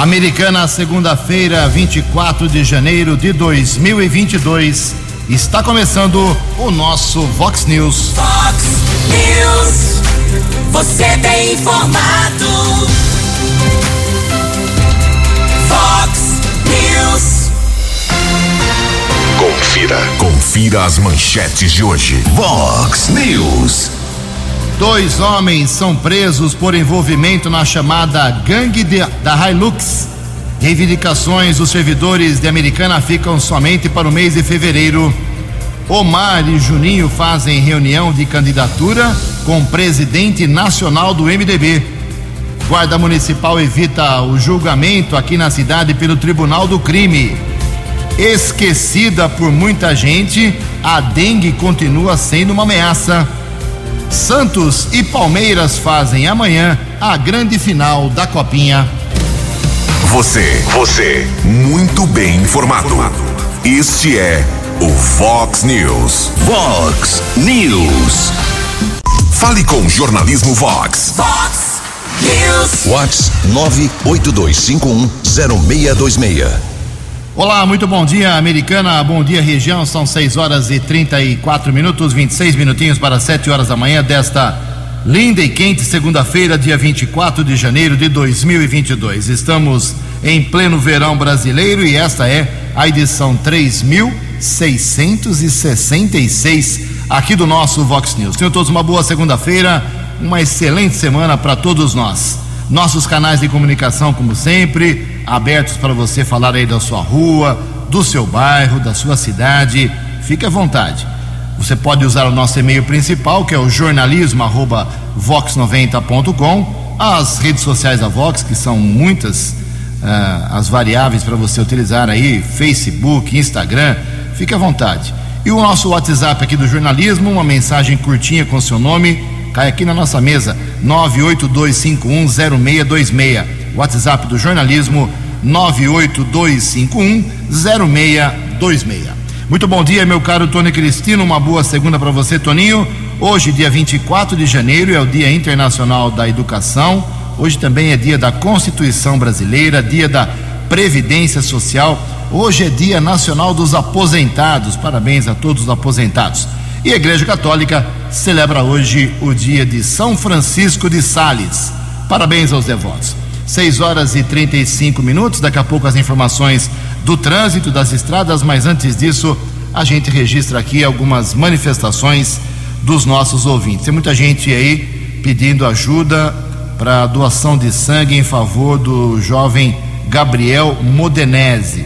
Americana, segunda-feira, 24 de janeiro de 2022. Está começando o nosso Vox News. Vox News. Você tem informado. Vox News. Confira. Confira as manchetes de hoje. Vox News. Dois homens são presos por envolvimento na chamada Gangue de, da Hilux. Reivindicações dos servidores de Americana ficam somente para o mês de fevereiro. Omar e Juninho fazem reunião de candidatura com o presidente nacional do MDB. Guarda Municipal evita o julgamento aqui na cidade pelo Tribunal do Crime. Esquecida por muita gente, a dengue continua sendo uma ameaça. Santos e Palmeiras fazem amanhã a grande final da Copinha. Você, você, muito bem informado. Este é o Fox News. Fox News. Fale com o jornalismo Vox. Vox News. Whats 982510626. Olá, muito bom dia, Americana. Bom dia, região. São 6 horas e 34 minutos, 26 minutinhos para 7 horas da manhã desta linda e quente segunda-feira, dia 24 de janeiro de 2022. Estamos em pleno verão brasileiro e esta é a edição 3666 aqui do nosso Vox News. Tenham todos uma boa segunda-feira, uma excelente semana para todos nós. Nossos canais de comunicação, como sempre, abertos para você falar aí da sua rua, do seu bairro, da sua cidade. Fique à vontade. Você pode usar o nosso e-mail principal, que é o jornalismo@vox90.com, as redes sociais da Vox, que são muitas, uh, as variáveis para você utilizar aí, Facebook, Instagram. Fique à vontade. E o nosso WhatsApp aqui do jornalismo, uma mensagem curtinha com seu nome, cai aqui na nossa mesa, 982510626. WhatsApp do jornalismo, 982510626. Muito bom dia, meu caro Tony Cristino. Uma boa segunda para você, Toninho. Hoje, dia 24 de janeiro, é o Dia Internacional da Educação. Hoje também é dia da Constituição Brasileira, dia da Previdência Social. Hoje é Dia Nacional dos Aposentados. Parabéns a todos os aposentados. E a Igreja Católica celebra hoje o dia de São Francisco de Sales. Parabéns aos devotos. 6 horas e 35 minutos. Daqui a pouco as informações do trânsito das estradas, mas antes disso, a gente registra aqui algumas manifestações dos nossos ouvintes. Tem muita gente aí pedindo ajuda para doação de sangue em favor do jovem Gabriel Modenese,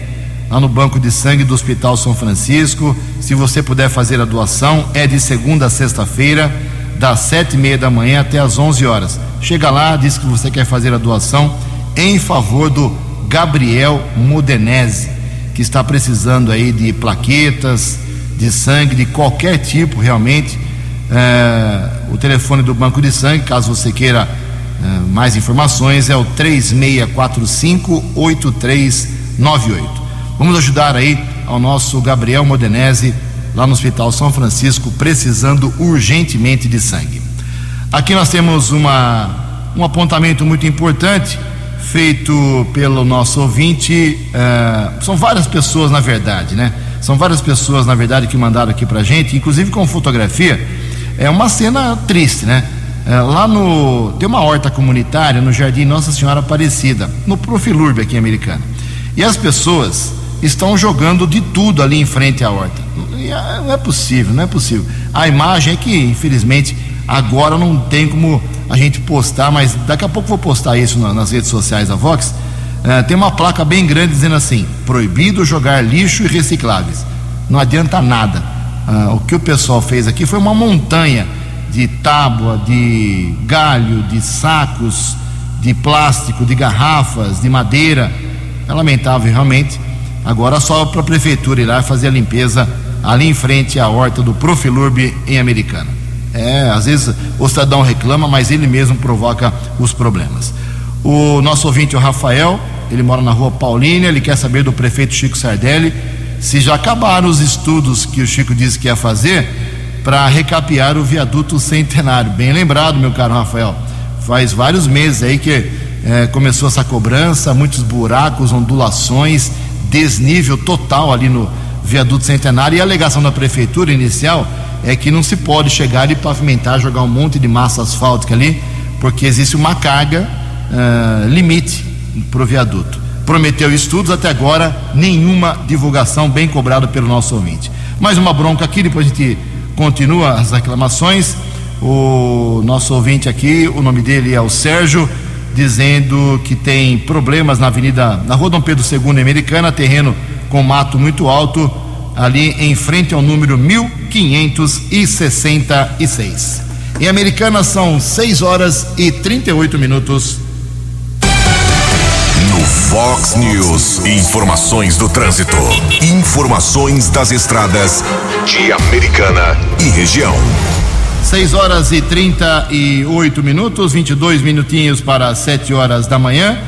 lá no banco de sangue do Hospital São Francisco. Se você puder fazer a doação, é de segunda a sexta-feira, das sete e meia da manhã até as onze horas. Chega lá, diz que você quer fazer a doação em favor do Gabriel Modenese, que está precisando aí de plaquetas, de sangue, de qualquer tipo realmente. É, o telefone do Banco de Sangue, caso você queira é, mais informações, é o 3645-8398. Vamos ajudar aí ao nosso Gabriel Modenese, lá no Hospital São Francisco, precisando urgentemente de sangue. Aqui nós temos uma, um apontamento muito importante feito pelo nosso ouvinte. Uh, são várias pessoas, na verdade, né? São várias pessoas, na verdade, que mandaram aqui pra gente, inclusive com fotografia. É uma cena triste, né? Uh, lá no. Tem uma horta comunitária no Jardim Nossa Senhora Aparecida, no Profilurb aqui em Americana. E as pessoas estão jogando de tudo ali em frente à horta. Não é possível, não é possível. A imagem é que, infelizmente, agora não tem como a gente postar, mas daqui a pouco vou postar isso nas redes sociais da Vox. Uh, tem uma placa bem grande dizendo assim: proibido jogar lixo e recicláveis. Não adianta nada. Uh, o que o pessoal fez aqui foi uma montanha de tábua, de galho, de sacos, de plástico, de garrafas, de madeira. É lamentável realmente. Agora só para a prefeitura ir lá fazer a limpeza ali em frente à horta do Profilurb em Americana. É, às vezes o cidadão reclama, mas ele mesmo provoca os problemas. O nosso ouvinte, o Rafael, ele mora na rua Paulínia, ele quer saber do prefeito Chico Sardelli se já acabaram os estudos que o Chico disse que ia fazer para recapear o viaduto centenário. Bem lembrado, meu caro Rafael. Faz vários meses aí que eh, começou essa cobrança, muitos buracos, ondulações, desnível total ali no viaduto centenário. E a alegação da prefeitura inicial é que não se pode chegar e pavimentar, jogar um monte de massa asfáltica ali, porque existe uma carga uh, limite para o viaduto. Prometeu estudos, até agora nenhuma divulgação, bem cobrado pelo nosso ouvinte. Mais uma bronca aqui, depois a gente continua as reclamações. O nosso ouvinte aqui, o nome dele é o Sérgio, dizendo que tem problemas na avenida, na rua Dom Pedro II Americana, terreno com mato muito alto, ali em frente ao número 1566. Em Americana são 6 horas e 38 minutos. No Fox News, informações do trânsito. Informações das estradas de Americana e região. 6 horas e 38 minutos, 22 minutinhos para 7 horas da manhã.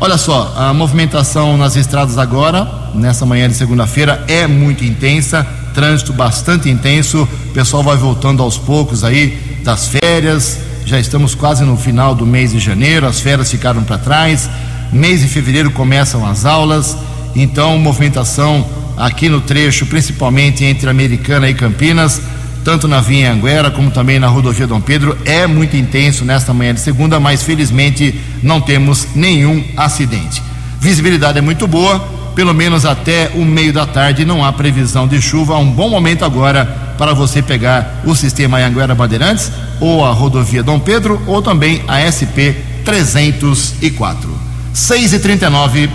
Olha só, a movimentação nas estradas agora, nessa manhã de segunda-feira, é muito intensa, trânsito bastante intenso. O pessoal vai voltando aos poucos aí das férias. Já estamos quase no final do mês de janeiro, as férias ficaram para trás. Mês de fevereiro começam as aulas, então movimentação aqui no trecho, principalmente entre Americana e Campinas, tanto na Vinha Anguera como também na rodovia Dom Pedro, é muito intenso nesta manhã de segunda, mas felizmente não temos nenhum acidente. Visibilidade é muito boa, pelo menos até o meio da tarde não há previsão de chuva. Um bom momento agora para você pegar o sistema Anguera Bandeirantes ou a rodovia Dom Pedro ou também a SP 304. 6 e 39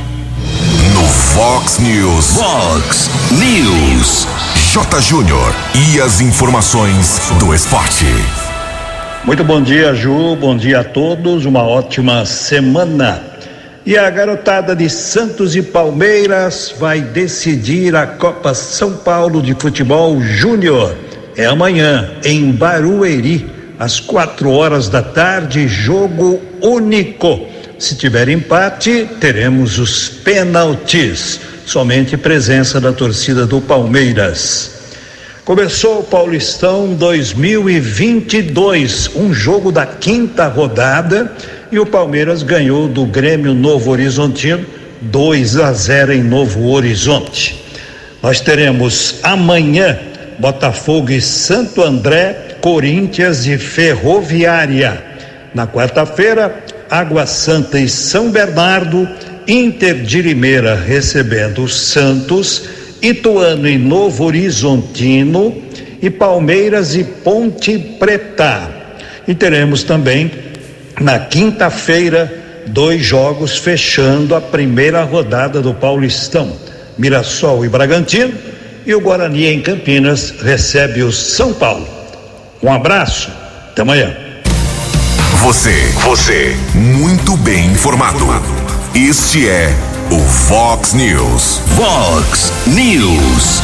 No Fox News. Fox News. J. Júnior. E as informações do esporte. Muito bom dia, Ju. Bom dia a todos. Uma ótima semana. E a garotada de Santos e Palmeiras vai decidir a Copa São Paulo de Futebol Júnior. É amanhã, em Barueri, às quatro horas da tarde, jogo único. Se tiver empate, teremos os penaltis. Somente presença da torcida do Palmeiras. Começou o Paulistão 2022, um jogo da quinta rodada e o Palmeiras ganhou do Grêmio Novo Horizontino 2 a 0 em Novo Horizonte. Nós teremos amanhã Botafogo e Santo André, Corinthians e Ferroviária. Na quarta-feira, Água Santa e São Bernardo, Inter de Limeira recebendo Santos, Ituano e Novo Horizontino e Palmeiras e Ponte Preta. E teremos também na quinta-feira dois jogos fechando a primeira rodada do Paulistão. Mirassol e Bragantino e o Guarani em Campinas recebe o São Paulo. Um abraço, até amanhã. Você, você, muito bem informado. Este é o Fox News. Fox News.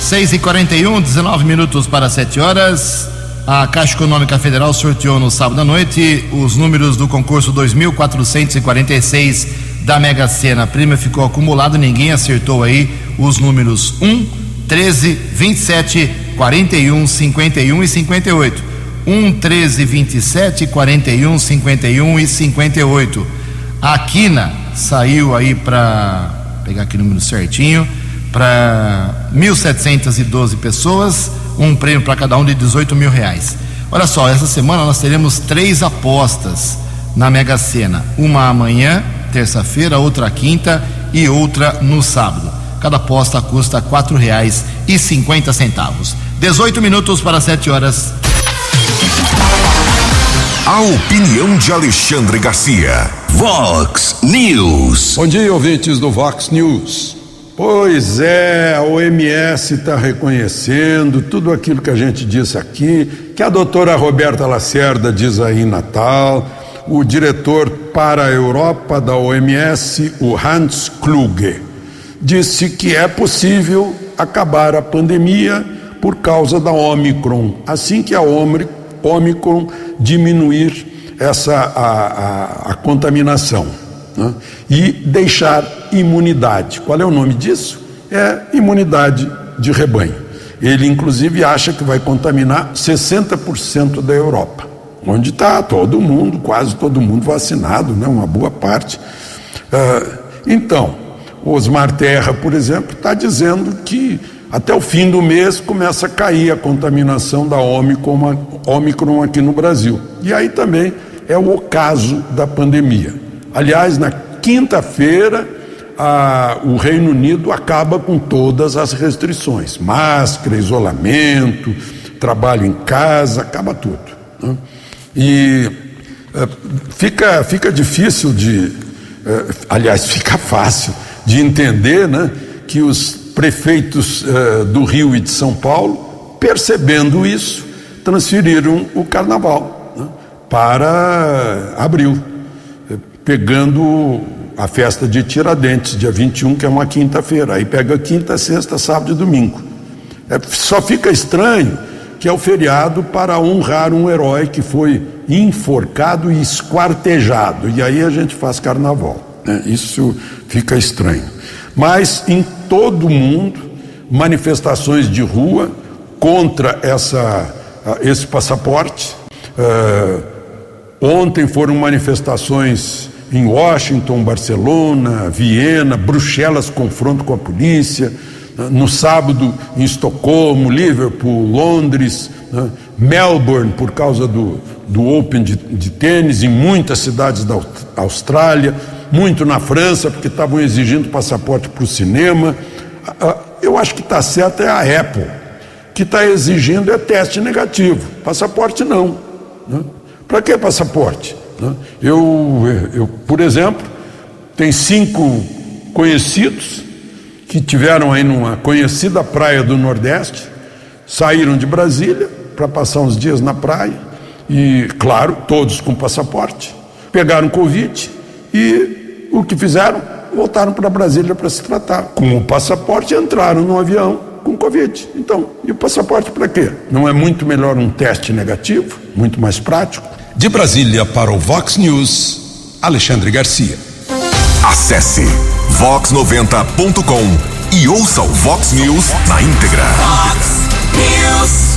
6 e 41 19 minutos para 7 horas. A Caixa Econômica Federal sorteou no sábado à noite os números do concurso 2446 da Mega Sena. A prêmio ficou acumulado, ninguém acertou aí os números 1, 13, 27, 41, 51 e 58. 1, 13, 27, 41, 51 e 58. A Quina saiu aí para pegar aqui o número certinho para 1.712 pessoas, um prêmio para cada um de 18 mil reais. Olha só, essa semana nós teremos três apostas na Mega Sena: uma amanhã, terça-feira, outra quinta e outra no sábado. Cada aposta custa cinquenta centavos. 18 minutos para 7 horas. A opinião de Alexandre Garcia. Vox News. Bom dia, ouvintes do Vox News. Pois é, a OMS está reconhecendo tudo aquilo que a gente disse aqui, que a doutora Roberta Lacerda diz aí em Natal, o diretor para a Europa da OMS, o Hans Kluge, disse que é possível acabar a pandemia por causa da Omicron, assim que a Omicron diminuir essa a, a, a contaminação né? e deixar imunidade. Qual é o nome disso? É imunidade de rebanho. Ele inclusive acha que vai contaminar 60% da Europa. onde está todo mundo, quase todo mundo vacinado, né? uma boa parte. Uh, então, Osmar Terra, por exemplo, está dizendo que até o fim do mês começa a cair a contaminação da Omicron aqui no Brasil. E aí também é o ocaso da pandemia. Aliás, na quinta-feira, o Reino Unido acaba com todas as restrições: máscara, isolamento, trabalho em casa, acaba tudo. Né? E é, fica, fica difícil de. É, aliás, fica fácil de entender né, que os prefeitos é, do Rio e de São Paulo, percebendo isso, transferiram o carnaval né, para abril, pegando a festa de Tiradentes, dia 21, que é uma quinta-feira. Aí pega quinta, sexta, sábado e domingo. É, só fica estranho que é o feriado para honrar um herói que foi enforcado e esquartejado. E aí a gente faz carnaval. Né? Isso fica estranho. Mas em todo o mundo, manifestações de rua contra essa, esse passaporte. Uh, ontem foram manifestações em Washington, Barcelona, Viena, Bruxelas, confronto com a polícia no sábado em Estocolmo, Liverpool, Londres, né? Melbourne, por causa do, do Open de, de tênis, em muitas cidades da Austrália, muito na França, porque estavam exigindo passaporte para o cinema. Eu acho que está certo é a Apple, que está exigindo é teste negativo, passaporte não. Né? Para que passaporte? Né? Eu, eu, por exemplo, tem cinco conhecidos que tiveram aí numa conhecida praia do Nordeste, saíram de Brasília para passar uns dias na praia e, claro, todos com passaporte, pegaram Covid e o que fizeram? Voltaram para Brasília para se tratar. Com o passaporte entraram no avião com Covid. Então, e o passaporte para quê? Não é muito melhor um teste negativo, muito mais prático? De Brasília para o Vox News, Alexandre Garcia. Acesse vox90.com e ouça o Vox News na íntegra. Vox News.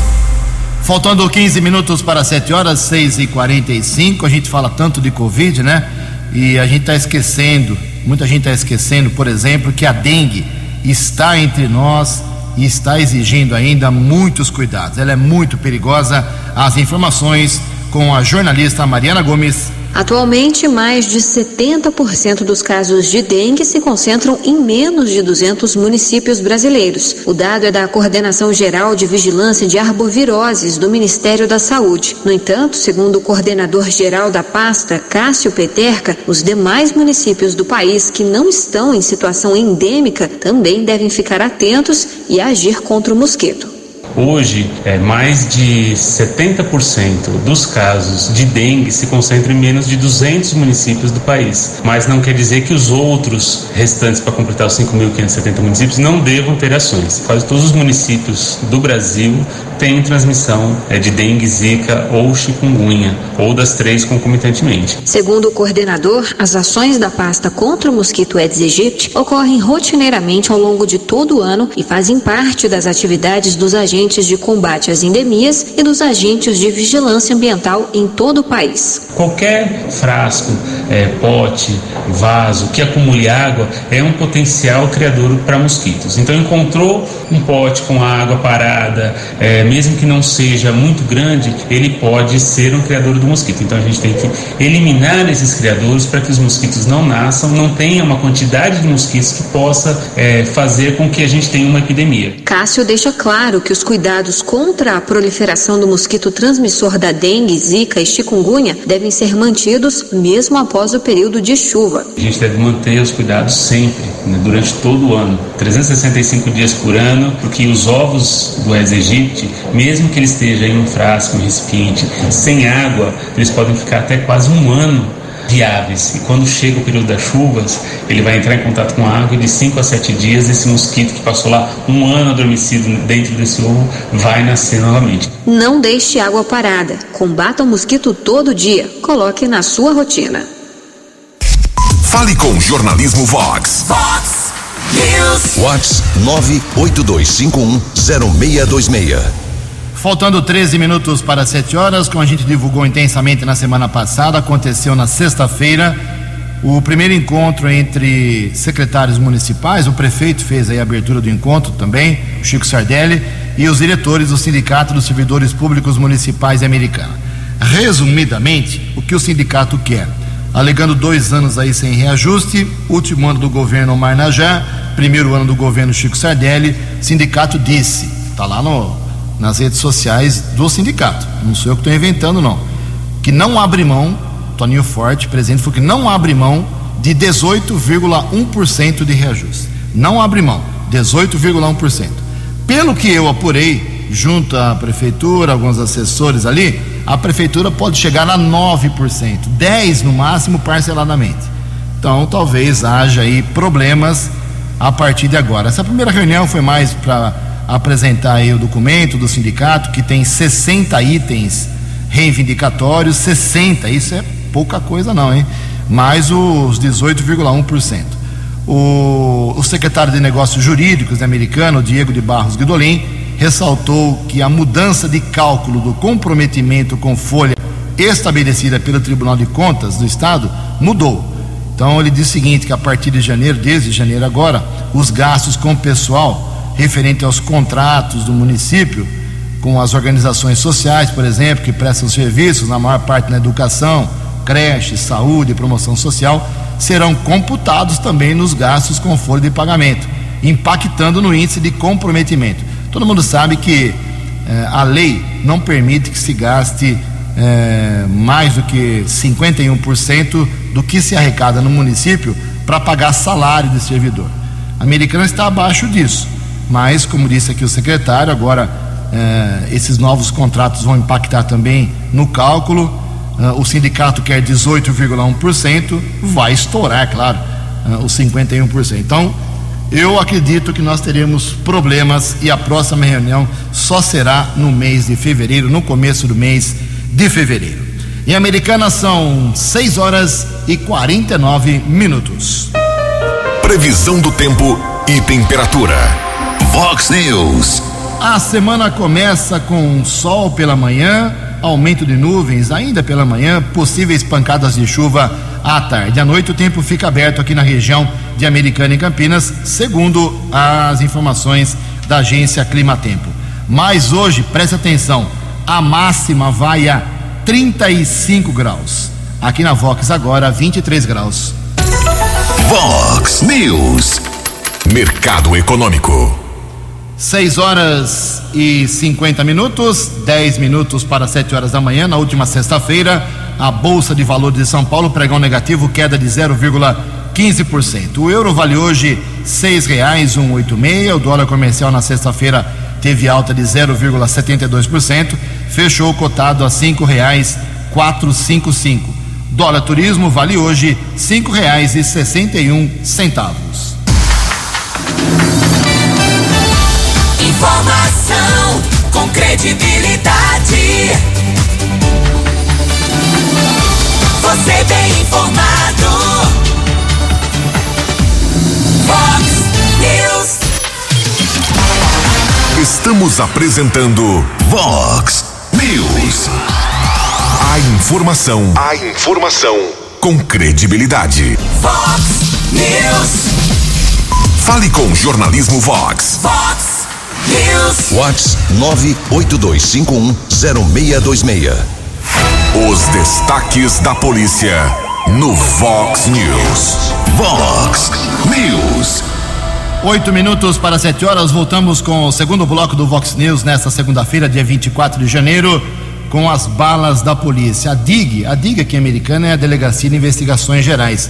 Faltando 15 minutos para 7 horas, 6 e 45 a gente fala tanto de Covid, né? E a gente está esquecendo, muita gente está esquecendo, por exemplo, que a dengue está entre nós e está exigindo ainda muitos cuidados. Ela é muito perigosa. As informações com a jornalista Mariana Gomes. Atualmente, mais de 70% dos casos de dengue se concentram em menos de 200 municípios brasileiros. O dado é da Coordenação Geral de Vigilância de Arboviroses do Ministério da Saúde. No entanto, segundo o coordenador geral da pasta, Cássio Peterca, os demais municípios do país que não estão em situação endêmica também devem ficar atentos e agir contra o mosquito. Hoje, é, mais de 70% dos casos de dengue se concentram em menos de 200 municípios do país. Mas não quer dizer que os outros restantes, para completar os 5.570 municípios, não devam ter ações. Quase todos os municípios do Brasil têm transmissão é, de dengue, zika ou chikungunya, ou das três concomitantemente. Segundo o coordenador, as ações da pasta contra o mosquito Aedes aegypti ocorrem rotineiramente ao longo de todo o ano e fazem parte das atividades dos agentes agentes de combate às endemias e dos agentes de vigilância ambiental em todo o país. Qualquer frasco, é, pote, vaso que acumule água é um potencial criador para mosquitos. Então, encontrou um pote com água parada, é, mesmo que não seja muito grande, ele pode ser um criador do mosquito. Então, a gente tem que eliminar esses criadores para que os mosquitos não nasçam, não tenha uma quantidade de mosquitos que possa é, fazer com que a gente tenha uma epidemia. Cássio deixa claro que os cuidados contra a proliferação do mosquito transmissor da dengue, zika e chikungunya devem ser mantidos mesmo após o período de chuva. A gente deve manter os cuidados sempre, né, durante todo o ano, 365 dias por ano, porque os ovos do Aedes aegypti, mesmo que ele esteja em um frasco, um recipiente, sem água, eles podem ficar até quase um ano viáveis. E quando chega o período das chuvas, ele vai entrar em contato com a água e de 5 a 7 dias esse mosquito que passou lá um ano adormecido dentro desse ovo vai nascer novamente. Não deixe água parada. Combata o mosquito todo dia. Coloque na sua rotina. Fale com o Jornalismo Vox. Vox News. Vox 982510626. Faltando 13 minutos para 7 horas, como a gente divulgou intensamente na semana passada, aconteceu na sexta-feira o primeiro encontro entre secretários municipais. O prefeito fez a abertura do encontro também, o Chico Sardelli, e os diretores do Sindicato dos Servidores Públicos Municipais de Americana. Resumidamente, o que o sindicato quer? Alegando dois anos aí sem reajuste, último ano do governo Marnajá, primeiro ano do governo Chico Sardelli, sindicato disse, está lá no, nas redes sociais do sindicato, não sou eu que estou inventando não, que não abre mão, Toninho Forte, presidente, falou que não abre mão de 18,1% de reajuste. Não abre mão, 18,1%. Pelo que eu apurei, junto à prefeitura, alguns assessores ali, a prefeitura pode chegar a 9%, 10% no máximo parceladamente. Então talvez haja aí problemas a partir de agora. Essa primeira reunião foi mais para apresentar aí o documento do sindicato, que tem 60 itens reivindicatórios, 60, isso é pouca coisa não, hein? Mais os 18,1%. O, o secretário de Negócios Jurídicos americano, Diego de Barros Guidolin, ressaltou que a mudança de cálculo do comprometimento com folha estabelecida pelo Tribunal de Contas do Estado mudou. Então ele diz o seguinte, que a partir de janeiro, desde janeiro agora, os gastos com pessoal referente aos contratos do município com as organizações sociais, por exemplo, que prestam serviços, na maior parte na educação, creche, saúde, promoção social, serão computados também nos gastos com folha de pagamento, impactando no índice de comprometimento. Todo mundo sabe que eh, a lei não permite que se gaste eh, mais do que 51% do que se arrecada no município para pagar salário de servidor. A americana está abaixo disso, mas, como disse aqui o secretário, agora eh, esses novos contratos vão impactar também no cálculo uh, o sindicato quer 18,1%, vai estourar, claro, os 51%. Então, eu acredito que nós teremos problemas e a próxima reunião só será no mês de fevereiro, no começo do mês de fevereiro. Em Americana são 6 horas e 49 minutos. Previsão do tempo e temperatura. Vox News. A semana começa com sol pela manhã, aumento de nuvens ainda pela manhã, possíveis pancadas de chuva à tarde. À noite o tempo fica aberto aqui na região de Americana e Campinas, segundo as informações da agência Climatempo. Mas hoje, preste atenção, a máxima vai a 35 graus. Aqui na Vox agora 23 graus. Vox News. Mercado Econômico. 6 horas e 50 minutos, 10 minutos para 7 horas da manhã. Na última sexta-feira, a Bolsa de Valores de São Paulo pregão negativo, queda de 0,15%. O euro vale hoje R$ 6,186. O dólar comercial na sexta-feira teve alta de 0,72%, fechou cotado a R$ 5,455. Dólar turismo vale hoje R$ 5,61. Informação com credibilidade. Você bem informado. Fox News. Estamos apresentando Vox News. A informação, a informação com credibilidade. Fox News. Fale com o jornalismo Vox. Fox Vox 982510626. Os destaques da polícia no Vox News. Vox News. Oito minutos para sete horas, voltamos com o segundo bloco do Vox News nesta segunda-feira, dia 24 de janeiro, com as balas da polícia. A DIG, a DIG aqui americana é a Delegacia de Investigações Gerais.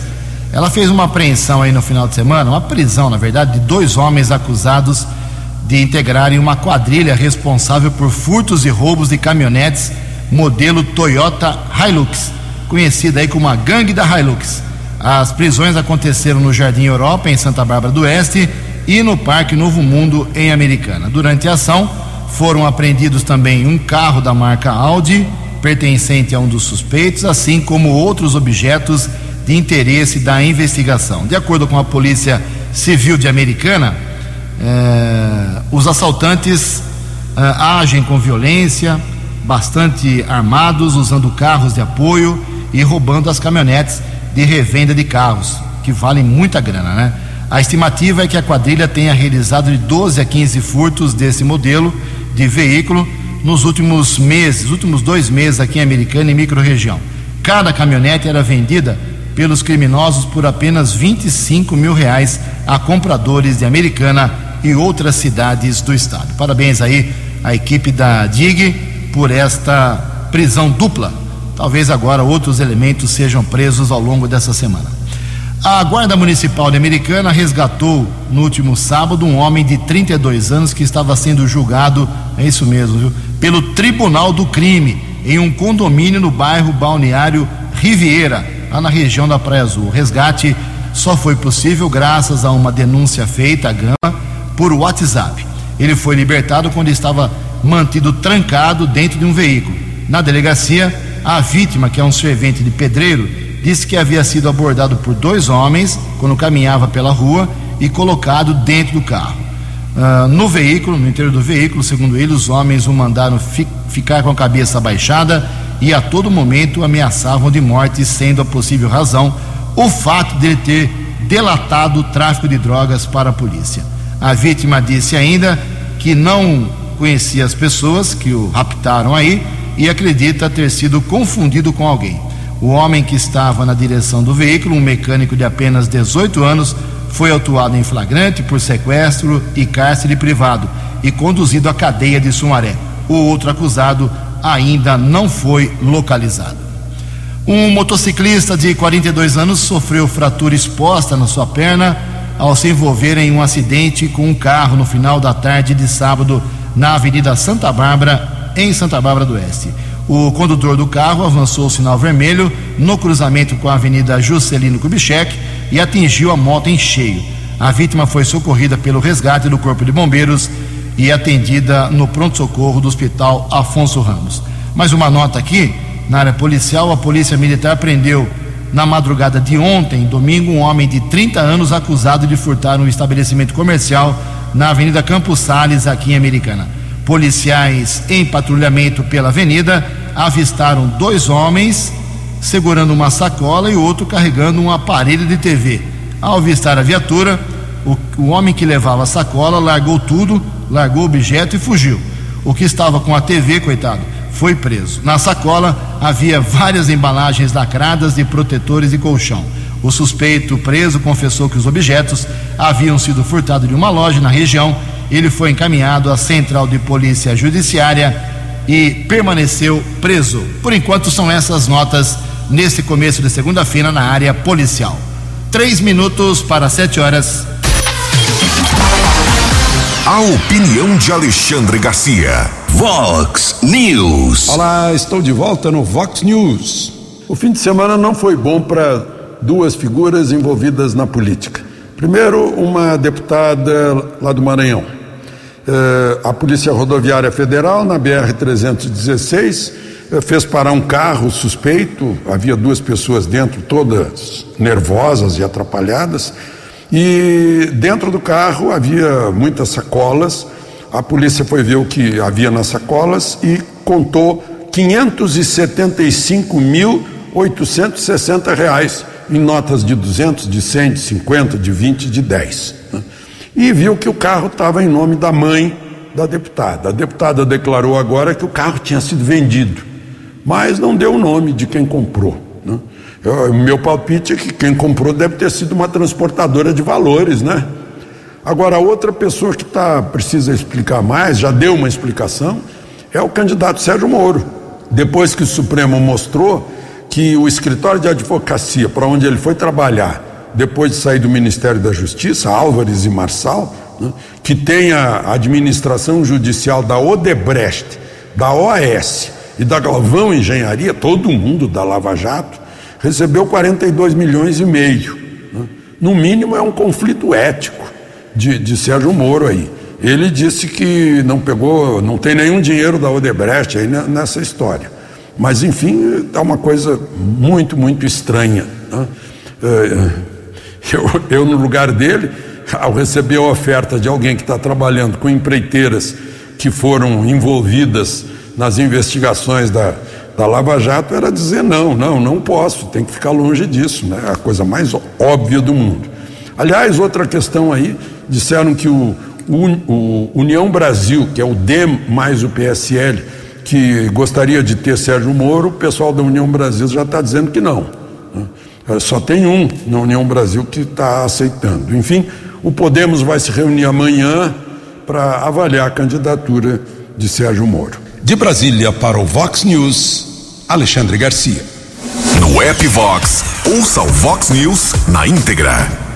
Ela fez uma apreensão aí no final de semana, uma prisão, na verdade, de dois homens acusados de integrarem uma quadrilha responsável por furtos e roubos de caminhonetes modelo Toyota Hilux, conhecida aí como a gangue da Hilux. As prisões aconteceram no Jardim Europa, em Santa Bárbara do Oeste, e no Parque Novo Mundo, em Americana. Durante a ação, foram apreendidos também um carro da marca Audi, pertencente a um dos suspeitos, assim como outros objetos de interesse da investigação. De acordo com a Polícia Civil de Americana, eh, os assaltantes ah, agem com violência, bastante armados, usando carros de apoio e roubando as caminhonetes de revenda de carros, que valem muita grana, né? A estimativa é que a quadrilha tenha realizado de 12 a 15 furtos desse modelo de veículo nos últimos meses, últimos dois meses aqui em Americana e microrregião. Cada caminhonete era vendida pelos criminosos por apenas 25 mil reais a compradores de Americana e outras cidades do estado. Parabéns aí à equipe da DIG por esta prisão dupla. Talvez agora outros elementos sejam presos ao longo dessa semana. A Guarda Municipal de Americana resgatou no último sábado um homem de 32 anos que estava sendo julgado, é isso mesmo, viu, pelo Tribunal do Crime, em um condomínio no bairro Balneário Riviera, lá na região da Praia Azul. O resgate só foi possível graças a uma denúncia feita à Gama por WhatsApp. Ele foi libertado quando estava mantido trancado dentro de um veículo. Na delegacia, a vítima, que é um servente de pedreiro, disse que havia sido abordado por dois homens quando caminhava pela rua e colocado dentro do carro. Uh, no veículo, no interior do veículo, segundo ele, os homens o mandaram fi ficar com a cabeça abaixada e a todo momento ameaçavam de morte, sendo a possível razão o fato de ele ter delatado o tráfico de drogas para a polícia. A vítima disse ainda que não conhecia as pessoas que o raptaram aí e acredita ter sido confundido com alguém. O homem que estava na direção do veículo, um mecânico de apenas 18 anos, foi autuado em flagrante por sequestro e cárcere privado e conduzido à cadeia de Sumaré. O outro acusado ainda não foi localizado. Um motociclista de 42 anos sofreu fratura exposta na sua perna ao se envolver em um acidente com um carro no final da tarde de sábado na Avenida Santa Bárbara, em Santa Bárbara do Oeste. O condutor do carro avançou o sinal vermelho no cruzamento com a Avenida Juscelino Kubitschek e atingiu a moto em cheio. A vítima foi socorrida pelo resgate do Corpo de Bombeiros e atendida no pronto-socorro do Hospital Afonso Ramos. Mais uma nota aqui: na área policial, a Polícia Militar prendeu na madrugada de ontem, domingo, um homem de 30 anos acusado de furtar um estabelecimento comercial na Avenida Campos Sales, aqui em Americana. Policiais em patrulhamento pela avenida avistaram dois homens segurando uma sacola e outro carregando um aparelho de TV. Ao avistar a viatura, o, o homem que levava a sacola largou tudo, largou o objeto e fugiu. O que estava com a TV, coitado, foi preso. Na sacola havia várias embalagens lacradas de protetores de colchão. O suspeito preso confessou que os objetos haviam sido furtados de uma loja na região ele foi encaminhado à Central de Polícia Judiciária e permaneceu preso. Por enquanto, são essas notas nesse começo de segunda-feira na área policial. Três minutos para sete horas. A opinião de Alexandre Garcia. Vox News. Olá, estou de volta no Vox News. O fim de semana não foi bom para duas figuras envolvidas na política. Primeiro, uma deputada lá do Maranhão, eh, a Polícia Rodoviária Federal, na BR-316, eh, fez parar um carro suspeito, havia duas pessoas dentro, todas nervosas e atrapalhadas, e dentro do carro havia muitas sacolas. A polícia foi ver o que havia nas sacolas e contou 565.860 reais em notas de 200, de 100, de 50, de 20, de 10 e viu que o carro estava em nome da mãe da deputada. A deputada declarou agora que o carro tinha sido vendido, mas não deu o nome de quem comprou. Né? O meu palpite é que quem comprou deve ter sido uma transportadora de valores, né? Agora, outra pessoa que tá, precisa explicar mais, já deu uma explicação, é o candidato Sérgio Moro. Depois que o Supremo mostrou que o escritório de advocacia para onde ele foi trabalhar depois de sair do Ministério da Justiça, Álvares e Marçal, né, que tem a administração judicial da Odebrecht, da OAS e da Galvão Engenharia, todo mundo da Lava Jato, recebeu 42 milhões e meio. Né. No mínimo é um conflito ético de, de Sérgio Moro aí. Ele disse que não pegou, não tem nenhum dinheiro da Odebrecht aí nessa história. Mas, enfim, é uma coisa muito, muito estranha. Né? É, eu, eu, no lugar dele, ao receber a oferta de alguém que está trabalhando com empreiteiras que foram envolvidas nas investigações da, da Lava Jato era dizer não, não, não posso, tem que ficar longe disso, né? É a coisa mais óbvia do mundo. Aliás, outra questão aí, disseram que o, o, o União Brasil, que é o DEM mais o PSL, que gostaria de ter Sérgio Moro, o pessoal da União Brasil já está dizendo que não. Né? Só tem um na União Brasil que está aceitando. Enfim, o Podemos vai se reunir amanhã para avaliar a candidatura de Sérgio Moro. De Brasília para o Vox News, Alexandre Garcia. No app Vox, ouça o Vox News na íntegra.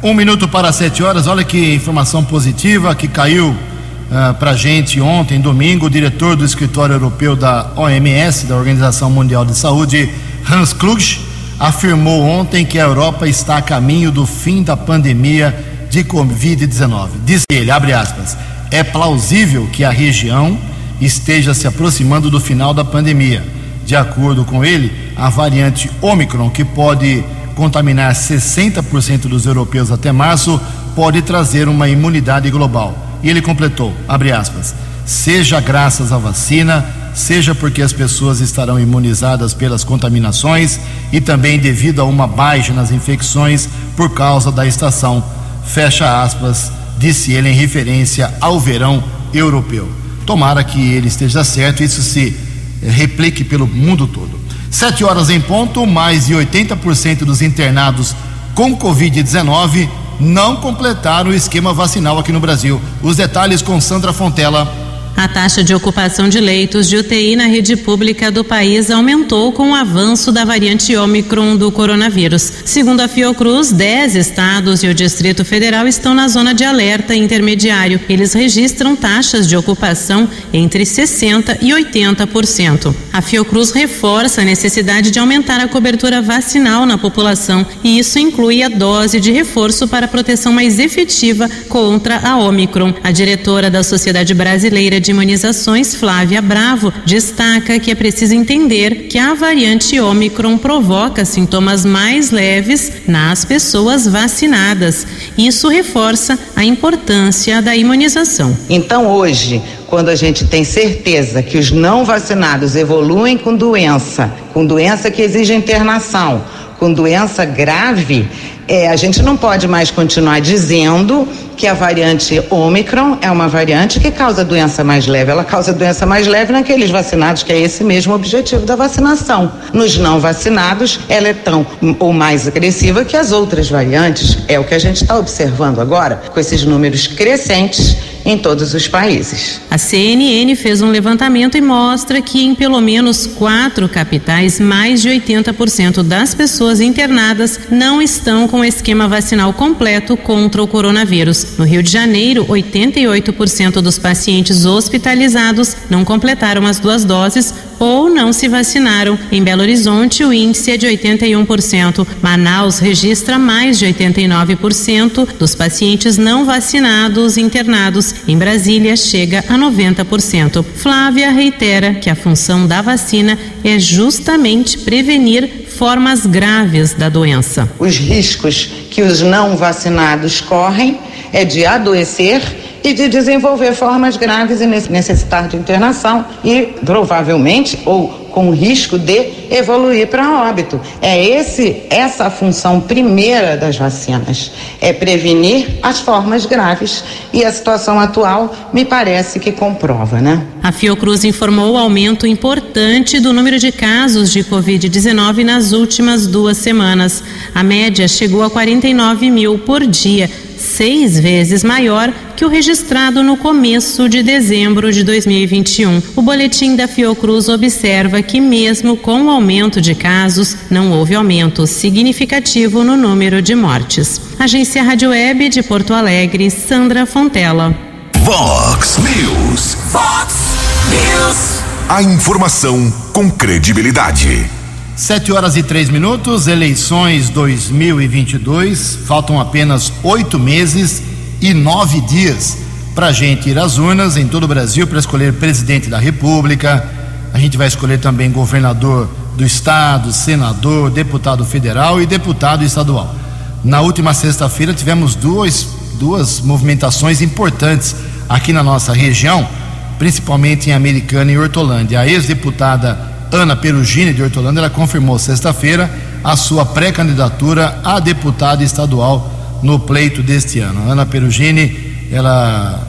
Um minuto para sete horas. Olha que informação positiva que caiu uh, para gente ontem, domingo. O diretor do escritório europeu da OMS, da Organização Mundial de Saúde, Hans Kluge, afirmou ontem que a Europa está a caminho do fim da pandemia de Covid-19. Diz ele, abre aspas, é plausível que a região esteja se aproximando do final da pandemia. De acordo com ele, a variante Omicron, que pode contaminar 60% dos europeus até março, pode trazer uma imunidade global. E ele completou, abre aspas, seja graças à vacina, seja porque as pessoas estarão imunizadas pelas contaminações e também devido a uma baixa nas infecções por causa da estação. Fecha aspas, disse ele em referência ao verão europeu. Tomara que ele esteja certo, isso se replique pelo mundo todo. Sete horas em ponto, mais de 80% dos internados com Covid-19 não completaram o esquema vacinal aqui no Brasil. Os detalhes com Sandra Fontela. A taxa de ocupação de leitos de UTI na rede pública do país aumentou com o avanço da variante Ômicron do coronavírus. Segundo a Fiocruz, 10 estados e o Distrito Federal estão na zona de alerta intermediário. Eles registram taxas de ocupação entre 60% e 80%. A Fiocruz reforça a necessidade de aumentar a cobertura vacinal na população e isso inclui a dose de reforço para proteção mais efetiva contra a Ômicron. A diretora da Sociedade Brasileira de de Imunizações, Flávia Bravo, destaca que é preciso entender que a variante Ômicron provoca sintomas mais leves nas pessoas vacinadas. Isso reforça a importância da imunização. Então, hoje, quando a gente tem certeza que os não vacinados evoluem com doença, com doença que exige internação, com doença grave, é, a gente não pode mais continuar dizendo que a variante Omicron é uma variante que causa doença mais leve. Ela causa doença mais leve naqueles vacinados, que é esse mesmo objetivo da vacinação. Nos não vacinados, ela é tão ou mais agressiva que as outras variantes. É o que a gente está observando agora, com esses números crescentes em todos os países. A CNN fez um levantamento e mostra que em pelo menos quatro capitais, mais de 80% das pessoas internadas não estão com o esquema vacinal completo contra o coronavírus. No Rio de Janeiro, 88% dos pacientes hospitalizados não completaram as duas doses ou não se vacinaram. Em Belo Horizonte, o índice é de 81%. Manaus registra mais de 89% dos pacientes não vacinados internados. Em Brasília, chega a 90%. Flávia reitera que a função da vacina é justamente prevenir formas graves da doença. Os riscos que os não vacinados correm é de adoecer e de desenvolver formas graves e necessitar de internação e provavelmente ou com risco de evoluir para óbito. É esse essa a função primeira das vacinas, é prevenir as formas graves e a situação atual me parece que comprova, né? A Fiocruz informou o aumento importante do número de casos de COVID-19 nas últimas duas semanas. A média chegou a 49 mil por dia seis vezes maior que o registrado no começo de dezembro de 2021. O boletim da Fiocruz observa que, mesmo com o aumento de casos, não houve aumento significativo no número de mortes. Agência Rádio Web de Porto Alegre, Sandra Fontela. Vox News. Fox News. A informação com credibilidade. Sete horas e três minutos, eleições 2022. Faltam apenas oito meses e nove dias para a gente ir às urnas em todo o Brasil para escolher presidente da República. A gente vai escolher também governador do estado, senador, deputado federal e deputado estadual. Na última sexta-feira tivemos duas, duas movimentações importantes aqui na nossa região principalmente em Americana e Hortolândia. A ex-deputada Ana Perugini de Hortolândia, ela confirmou sexta-feira a sua pré-candidatura a deputada estadual no pleito deste ano. Ana Perugini, ela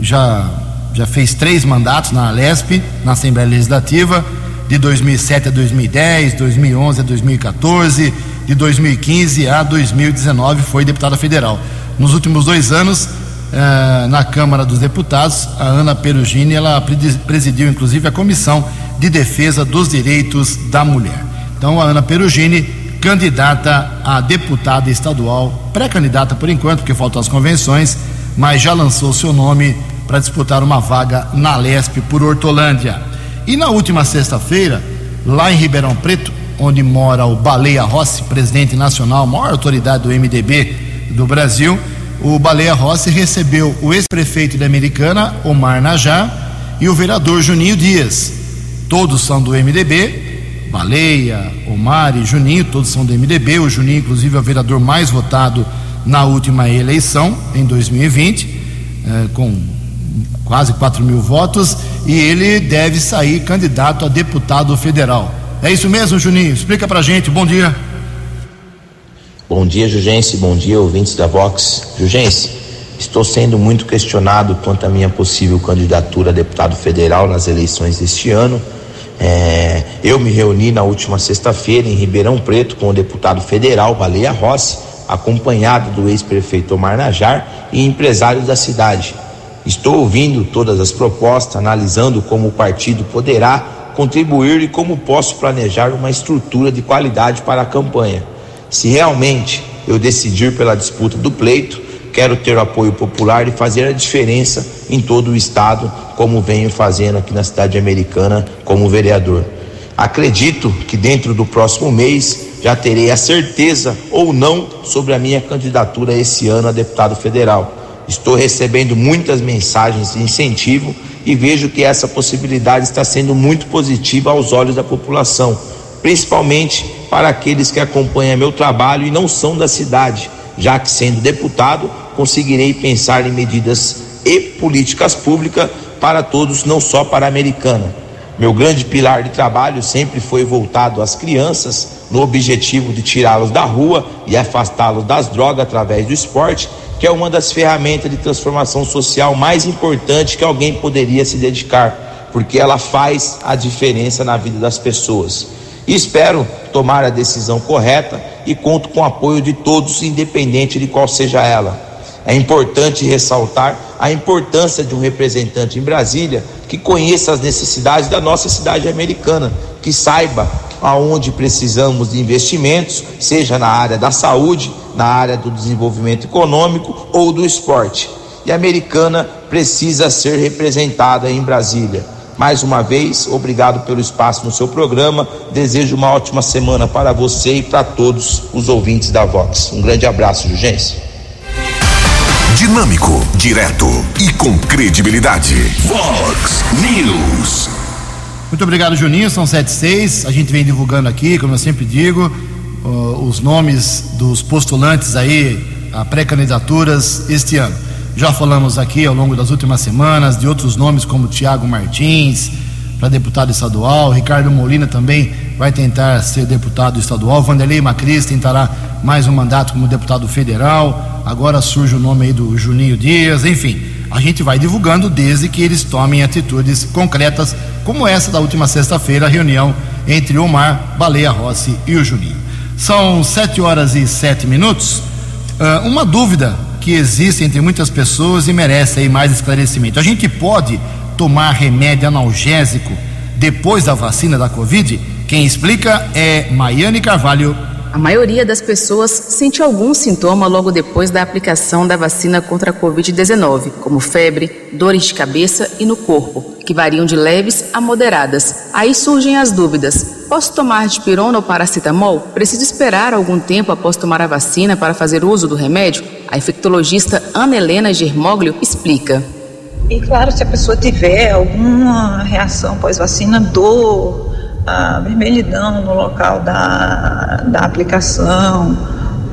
já, já fez três mandatos na Alesp, na Assembleia Legislativa, de 2007 a 2010, 2011 a 2014, de 2015 a 2019 foi deputada federal. Nos últimos dois anos, eh, na Câmara dos Deputados, a Ana Perugini, ela presidiu inclusive a Comissão de Defesa dos Direitos da Mulher. Então, a Ana Perugini, candidata a deputada estadual, pré-candidata por enquanto, porque faltam as convenções, mas já lançou seu nome para disputar uma vaga na Lesp por Hortolândia. E na última sexta-feira, lá em Ribeirão Preto, onde mora o Baleia Rossi, presidente nacional, maior autoridade do MDB do Brasil, o Baleia Rossi recebeu o ex-prefeito da Americana, Omar Najar, e o vereador Juninho Dias. Todos são do MDB, Baleia, Omar e Juninho, todos são do MDB. O Juninho, inclusive, é o vereador mais votado na última eleição, em 2020, eh, com quase 4 mil votos, e ele deve sair candidato a deputado federal. É isso mesmo, Juninho? Explica pra gente. Bom dia. Bom dia, Jugense. Bom dia, ouvintes da Vox. Jugense, estou sendo muito questionado quanto à minha possível candidatura a deputado federal nas eleições deste ano. É, eu me reuni na última sexta-feira em Ribeirão Preto com o deputado federal Baleia Rossi, acompanhado do ex-prefeito Omar Najar e empresários da cidade. Estou ouvindo todas as propostas, analisando como o partido poderá contribuir e como posso planejar uma estrutura de qualidade para a campanha. Se realmente eu decidir pela disputa do pleito, quero ter o apoio popular e fazer a diferença em todo o estado, como venho fazendo aqui na cidade americana como vereador. Acredito que dentro do próximo mês já terei a certeza ou não sobre a minha candidatura esse ano a deputado federal. Estou recebendo muitas mensagens de incentivo e vejo que essa possibilidade está sendo muito positiva aos olhos da população, principalmente para aqueles que acompanham meu trabalho e não são da cidade, já que sendo deputado conseguirei pensar em medidas e políticas públicas para todos, não só para a americana. Meu grande pilar de trabalho sempre foi voltado às crianças, no objetivo de tirá-los da rua e afastá-los das drogas através do esporte que é uma das ferramentas de transformação social mais importantes que alguém poderia se dedicar, porque ela faz a diferença na vida das pessoas. E espero tomar a decisão correta e conto com o apoio de todos, independente de qual seja ela. É importante ressaltar a importância de um representante em Brasília que conheça as necessidades da nossa cidade americana, que saiba aonde precisamos de investimentos, seja na área da saúde, na área do desenvolvimento econômico ou do esporte. E a americana precisa ser representada em Brasília. Mais uma vez, obrigado pelo espaço no seu programa. Desejo uma ótima semana para você e para todos os ouvintes da Vox. Um grande abraço, Jurgência. Dinâmico, direto e com credibilidade. Vox News. Muito obrigado, Juninho. São 76. A gente vem divulgando aqui, como eu sempre digo, uh, os nomes dos postulantes aí a pré-candidaturas este ano. Já falamos aqui ao longo das últimas semanas de outros nomes como Tiago Martins para deputado estadual, Ricardo Molina também vai tentar ser deputado estadual, Vanderlei Macris tentará mais um mandato como deputado federal, agora surge o nome aí do Juninho Dias, enfim, a gente vai divulgando desde que eles tomem atitudes concretas, como essa da última sexta-feira, reunião entre Omar, Baleia Rossi e o Juninho. São sete horas e sete minutos. Uh, uma dúvida que existe entre muitas pessoas e merece aí mais esclarecimento. A gente pode tomar remédio analgésico depois da vacina da Covid? Quem explica é Maiane Carvalho. A maioria das pessoas sente algum sintoma logo depois da aplicação da vacina contra a Covid-19, como febre, dores de cabeça e no corpo, que variam de leves a moderadas. Aí surgem as dúvidas: posso tomar dipirona ou paracetamol? Preciso esperar algum tempo após tomar a vacina para fazer uso do remédio? A infectologista Ana Helena Germoglio explica. E claro, se a pessoa tiver alguma reação pós-vacina, dor, a vermelhidão no local da, da aplicação,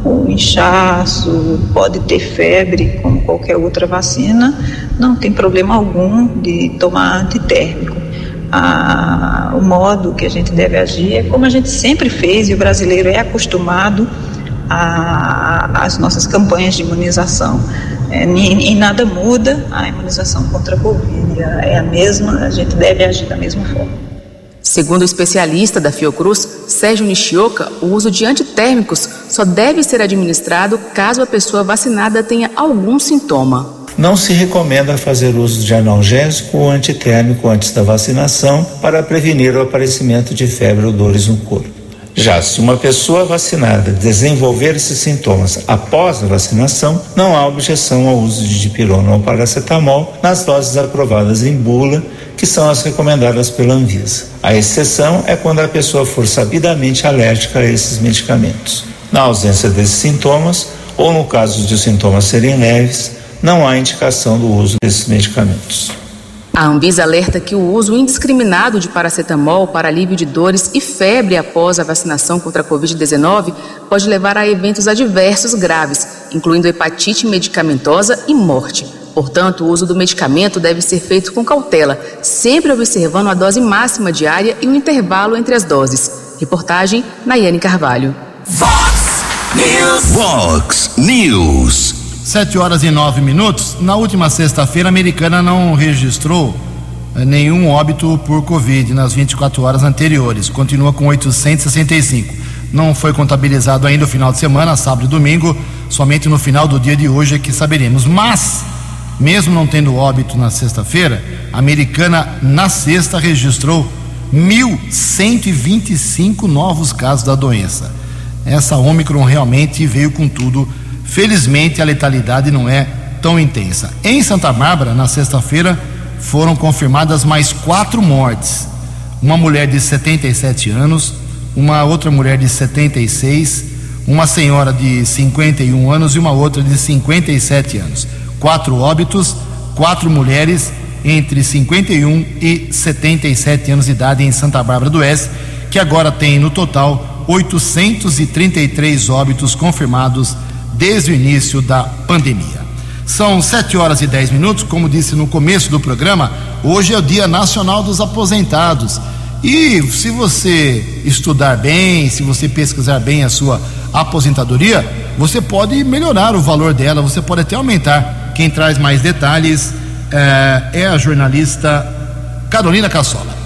o inchaço, pode ter febre, como qualquer outra vacina, não tem problema algum de tomar antitérmico. Ah, o modo que a gente deve agir é como a gente sempre fez e o brasileiro é acostumado às nossas campanhas de imunização. É, e, nada muda, a imunização contra a Covid é a mesma, a gente deve agir da mesma forma. Segundo o especialista da Fiocruz, Sérgio Nishioka, o uso de antitérmicos só deve ser administrado caso a pessoa vacinada tenha algum sintoma. Não se recomenda fazer uso de analgésico ou antitérmico antes da vacinação para prevenir o aparecimento de febre ou dores no corpo. Já se uma pessoa vacinada desenvolver esses sintomas após a vacinação, não há objeção ao uso de dipirona ou paracetamol nas doses aprovadas em bula, que são as recomendadas pela Anvisa. A exceção é quando a pessoa for sabidamente alérgica a esses medicamentos. Na ausência desses sintomas, ou no caso de os sintomas serem leves, não há indicação do uso desses medicamentos. A Anvisa alerta que o uso indiscriminado de paracetamol para alívio de dores e febre após a vacinação contra a Covid-19 pode levar a eventos adversos graves, incluindo hepatite medicamentosa e morte. Portanto, o uso do medicamento deve ser feito com cautela, sempre observando a dose máxima diária e o intervalo entre as doses. Reportagem Nayane Carvalho. Fox News. Fox News. Sete horas e nove minutos. Na última sexta-feira, a americana não registrou eh, nenhum óbito por Covid nas 24 horas anteriores. Continua com 865. Não foi contabilizado ainda o final de semana, sábado e domingo. Somente no final do dia de hoje é que saberemos. Mas, mesmo não tendo óbito na sexta-feira, a americana na sexta registrou 1.125 novos casos da doença. Essa Omicron realmente veio com tudo Felizmente, a letalidade não é tão intensa. Em Santa Bárbara, na sexta-feira, foram confirmadas mais quatro mortes: uma mulher de 77 anos, uma outra mulher de 76, uma senhora de 51 anos e uma outra de 57 anos. Quatro óbitos, quatro mulheres entre 51 e 77 anos de idade em Santa Bárbara do Oeste, que agora tem no total 833 óbitos confirmados desde o início da pandemia. São sete horas e dez minutos, como disse no começo do programa, hoje é o Dia Nacional dos Aposentados. E se você estudar bem, se você pesquisar bem a sua aposentadoria, você pode melhorar o valor dela, você pode até aumentar. Quem traz mais detalhes é, é a jornalista Carolina Cassola.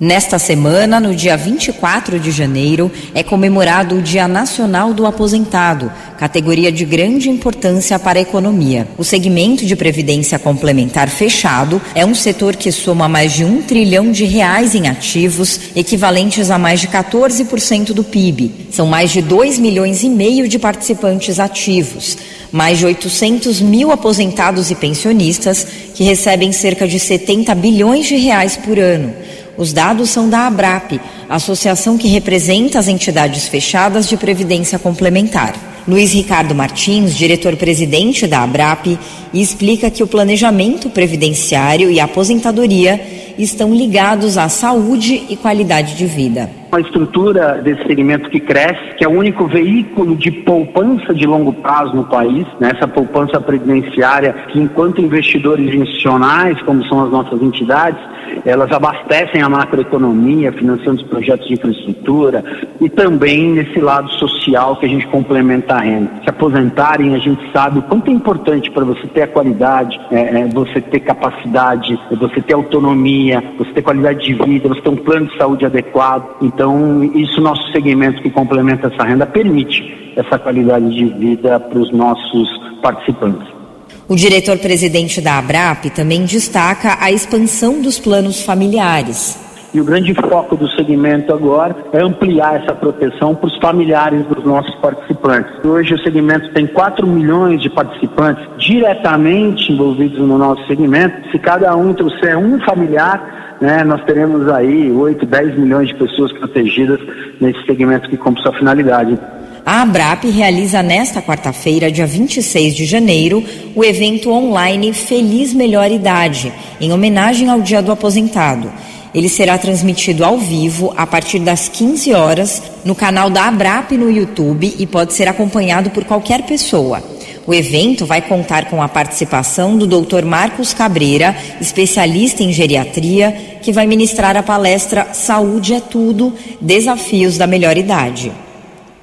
Nesta semana, no dia 24 de janeiro, é comemorado o Dia Nacional do Aposentado, categoria de grande importância para a economia. O segmento de previdência complementar fechado é um setor que soma mais de um trilhão de reais em ativos, equivalentes a mais de 14% do PIB. São mais de 2 milhões e meio de participantes ativos mais de 800 mil aposentados e pensionistas que recebem cerca de 70 bilhões de reais por ano. Os dados são da ABRAP, associação que representa as entidades fechadas de previdência complementar. Luiz Ricardo Martins, diretor-presidente da ABRAP, explica que o planejamento previdenciário e aposentadoria estão ligados à saúde e qualidade de vida. Uma estrutura desse segmento que cresce, que é o único veículo de poupança de longo prazo no país, né? essa poupança previdenciária que, enquanto investidores institucionais, como são as nossas entidades, elas abastecem a macroeconomia, financiando os projetos de infraestrutura e também nesse lado social que a gente complementa a renda. Se aposentarem, a gente sabe o quanto é importante para você ter a qualidade, é, é, você ter capacidade, você ter autonomia, você ter qualidade de vida, você ter um plano de saúde adequado. Então, isso nosso segmento que complementa essa renda permite essa qualidade de vida para os nossos participantes. O diretor-presidente da Abrap também destaca a expansão dos planos familiares. E o grande foco do segmento agora é ampliar essa proteção para os familiares dos nossos participantes. Hoje o segmento tem 4 milhões de participantes diretamente envolvidos no nosso segmento. Se cada um trouxer um familiar, né, nós teremos aí 8, 10 milhões de pessoas protegidas nesse segmento que cumpre sua finalidade. A Abrap realiza nesta quarta-feira, dia 26 de janeiro, o evento online Feliz Melhor Idade, em homenagem ao Dia do Aposentado. Ele será transmitido ao vivo a partir das 15 horas no canal da Abrap no YouTube e pode ser acompanhado por qualquer pessoa. O evento vai contar com a participação do Dr. Marcos Cabreira, especialista em geriatria, que vai ministrar a palestra Saúde é Tudo Desafios da Melhor Idade.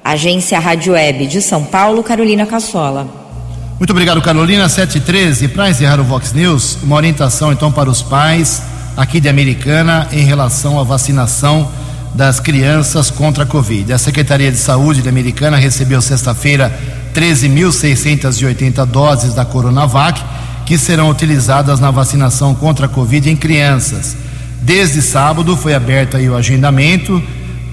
Agência Rádio Web de São Paulo, Carolina Cassola. Muito obrigado, Carolina. 713. Para encerrar o Vox News, uma orientação então para os pais aqui de Americana em relação à vacinação das crianças contra a Covid. A Secretaria de Saúde de Americana recebeu sexta-feira 13.680 doses da Coronavac que serão utilizadas na vacinação contra a Covid em crianças. Desde sábado foi aberto aí o agendamento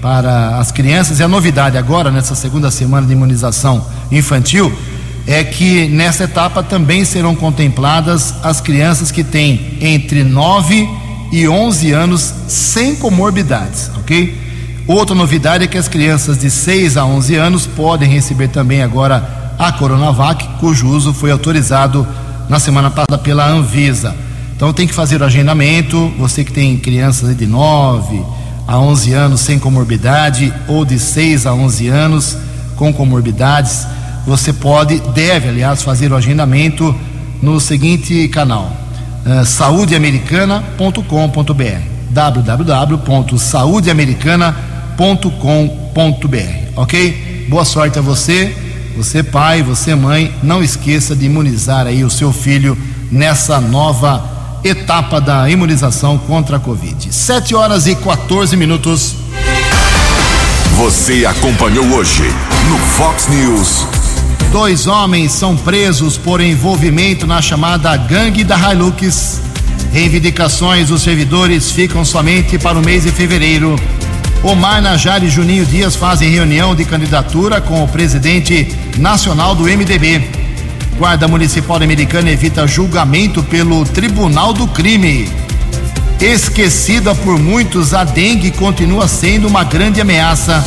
para as crianças e a novidade agora nessa segunda semana de imunização infantil é que nessa etapa também serão contempladas as crianças que têm entre 9 e 11 anos sem comorbidades, ok? Outra novidade é que as crianças de 6 a 11 anos podem receber também agora a Coronavac, cujo uso foi autorizado na semana passada pela Anvisa. Então tem que fazer o agendamento. Você que tem crianças de 9 a 11 anos sem comorbidade ou de 6 a 11 anos com comorbidades, você pode, deve, aliás, fazer o agendamento no seguinte canal: uh, saudeamericana.com.br www.saudeamericana.com.br, ok? Boa sorte a você, você pai, você mãe, não esqueça de imunizar aí o seu filho nessa nova etapa da imunização contra a Covid. 7 horas e 14 minutos. Você acompanhou hoje no Fox News. Dois homens são presos por envolvimento na chamada gangue da Hilux. Reivindicações dos servidores ficam somente para o mês de fevereiro. Omar Najar e Juninho Dias fazem reunião de candidatura com o presidente nacional do MDB. Guarda Municipal Americana evita julgamento pelo Tribunal do Crime. Esquecida por muitos, a dengue continua sendo uma grande ameaça.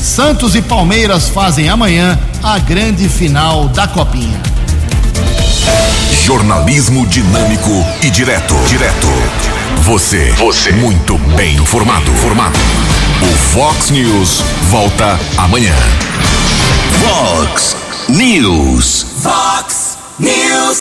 Santos e Palmeiras fazem amanhã a grande final da Copinha. Jornalismo dinâmico e direto. Direto. Você. Você. Muito bem informado. Formado. O Fox News volta amanhã. Fox News. Fox News.